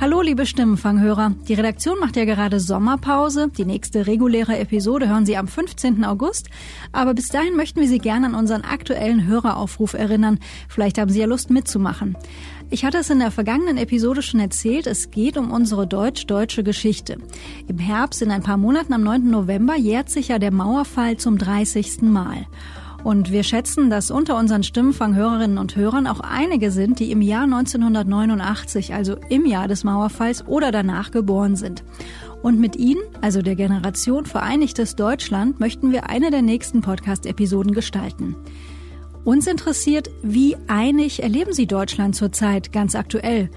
Hallo, liebe Stimmenfanghörer. Die Redaktion macht ja gerade Sommerpause. Die nächste reguläre Episode hören Sie am 15. August. Aber bis dahin möchten wir Sie gerne an unseren aktuellen Höreraufruf erinnern. Vielleicht haben Sie ja Lust mitzumachen. Ich hatte es in der vergangenen Episode schon erzählt, es geht um unsere deutsch-deutsche Geschichte. Im Herbst, in ein paar Monaten am 9. November, jährt sich ja der Mauerfall zum 30. Mal. Und wir schätzen, dass unter unseren Stimmenfanghörerinnen und Hörern auch einige sind, die im Jahr 1989, also im Jahr des Mauerfalls oder danach geboren sind. Und mit Ihnen, also der Generation Vereinigtes Deutschland, möchten wir eine der nächsten Podcast-Episoden gestalten. Uns interessiert, wie einig erleben Sie Deutschland zurzeit ganz aktuell?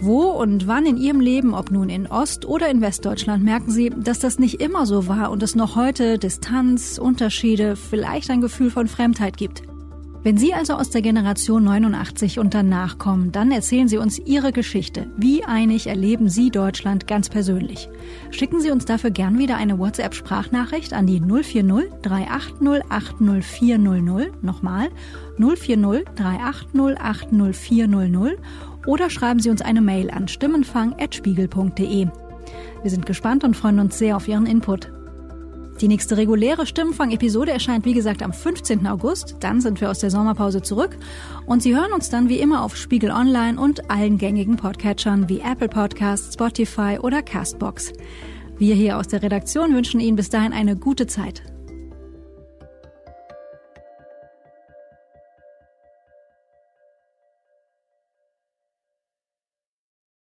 Wo und wann in Ihrem Leben, ob nun in Ost- oder in Westdeutschland, merken Sie, dass das nicht immer so war und es noch heute Distanz, Unterschiede, vielleicht ein Gefühl von Fremdheit gibt? Wenn Sie also aus der Generation 89 und danach kommen, dann erzählen Sie uns Ihre Geschichte. Wie einig erleben Sie Deutschland ganz persönlich? Schicken Sie uns dafür gern wieder eine WhatsApp-Sprachnachricht an die 040 380 80400. Nochmal 040 380 80400 oder schreiben Sie uns eine Mail an stimmenfang.spiegel.de. Wir sind gespannt und freuen uns sehr auf Ihren Input. Die nächste reguläre Stimmenfang-Episode erscheint wie gesagt am 15. August. Dann sind wir aus der Sommerpause zurück. Und Sie hören uns dann wie immer auf Spiegel Online und allen gängigen Podcatchern wie Apple Podcasts, Spotify oder Castbox. Wir hier aus der Redaktion wünschen Ihnen bis dahin eine gute Zeit.